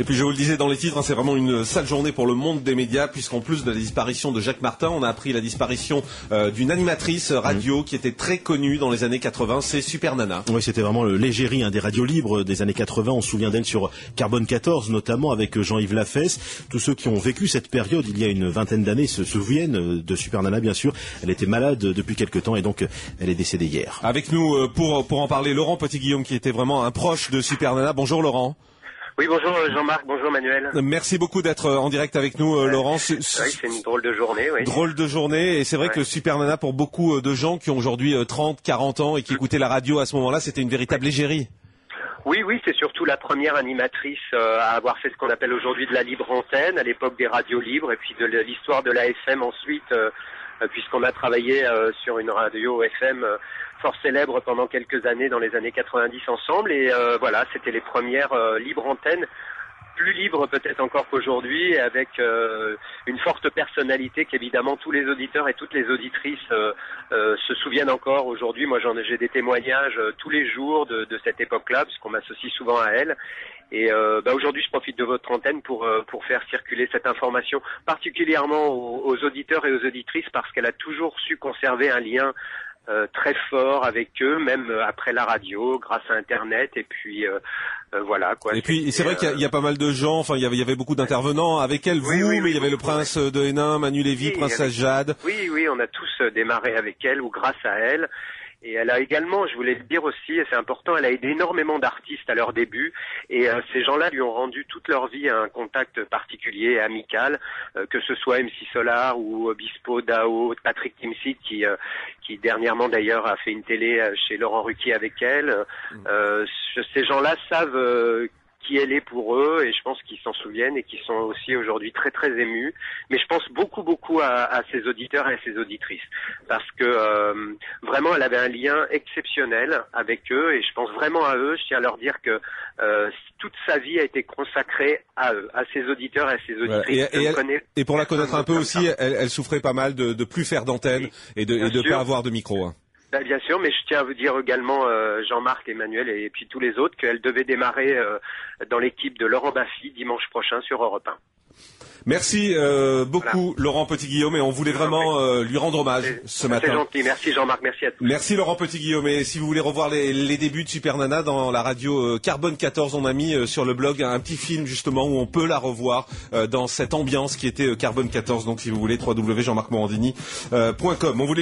Et puis je vous le disais dans les titres, hein, c'est vraiment une sale journée pour le monde des médias, puisqu'en plus de la disparition de Jacques Martin, on a appris la disparition euh, d'une animatrice radio qui était très connue dans les années 80, c'est Super Nana. Oui, c'était vraiment le légérie hein, des radios libres des années 80. On se souvient d'elle sur Carbone 14, notamment avec Jean-Yves Lafesse. Tous ceux qui ont vécu cette période il y a une vingtaine d'années se souviennent de Super Nana, bien sûr. Elle était malade depuis quelque temps et donc elle est décédée hier. Avec nous euh, pour, pour en parler, Laurent Petit-Guillaume, qui était vraiment un proche de Super Nana. Bonjour Laurent. Oui, bonjour euh, Jean-Marc, bonjour Manuel. Merci beaucoup d'être euh, en direct avec nous, Laurent. Oui, c'est une drôle de journée. Oui. Drôle de journée, et c'est vrai que Super Nana, pour beaucoup de gens qui ont aujourd'hui 30, 40 ans et qui écoutaient la radio à ce moment-là, c'était une véritable légérie. Oui, oui, c'est surtout la première animatrice à avoir fait ce qu'on appelle aujourd'hui de la libre antenne, à l'époque des radios libres, et puis de l'histoire de la FM ensuite, puisqu'on a travaillé sur une radio FM fort célèbre pendant quelques années dans les années 90 ensemble. Et euh, voilà, c'était les premières euh, libres antennes plus libres peut-être encore qu'aujourd'hui, avec euh, une forte personnalité qu'évidemment tous les auditeurs et toutes les auditrices se souviennent encore aujourd'hui. Moi, j'en j'ai des témoignages tous les jours de, de cette époque-là, puisqu'on m'associe souvent à elle. Et bah, aujourd'hui, je profite de votre antenne pour pour faire circuler cette information, particulièrement aux auditeurs et aux auditrices, parce qu'elle a toujours su conserver un lien euh, très fort avec eux, même euh, après la radio, grâce à Internet, et puis euh, voilà quoi. Et puis c'est vrai qu'il y, a pas mal de gens. Enfin, il y avait, y avait beaucoup d'intervenants avec elle, vous, mais il y avait le prince de Hénin, Manu Lévy, princesse Jade. Oui, oui, on a tous démarré avec elle ou grâce à elle. Et elle a également, je voulais le dire aussi, et c'est important, elle a aidé énormément d'artistes à leur début. Et euh, ces gens-là lui ont rendu toute leur vie un contact particulier, amical, euh, que ce soit MC Solar ou Obispo, Dao, Patrick Timsit, qui, euh, qui dernièrement d'ailleurs a fait une télé chez Laurent Ruquier avec elle. Mmh. ces gens-là savent qui elle est pour eux et je pense qu'ils s'en souviennent et qu'ils sont aussi aujourd'hui très très émus. Mais je pense beaucoup beaucoup à, à ses auditeurs et à ses auditrices parce que euh, vraiment elle avait un lien exceptionnel avec eux et je pense vraiment à eux. Je tiens à leur dire que euh, toute sa vie a été consacrée à eux, à ses auditeurs et à ses auditrices. Et, pour la connaître un peu aussi, elle, elle, souffrait pas mal de, de plus faire d'antenne et de ne pas avoir de micro. Hein. Bien sûr, mais je tiens à vous dire également, euh, Jean-Marc, Emmanuel et puis tous les autres, qu'elle devait démarrer euh, dans l'équipe de Laurent Baffy dimanche prochain sur Europe 1. Merci euh, beaucoup Laurent Petit-Guillaume et on voulait vraiment euh, lui rendre hommage ce matin. C'est gentil, merci Jean-Marc, merci à tous. Merci Laurent Petit-Guillaume et si vous voulez revoir les, les, débuts de Super Nana dans la radio Carbone 14, on a mis sur le blog un petit film justement où on peut la revoir dans cette ambiance qui était Carbone 14. Donc si vous voulez www.jeanmarcmorandini.com. On voulait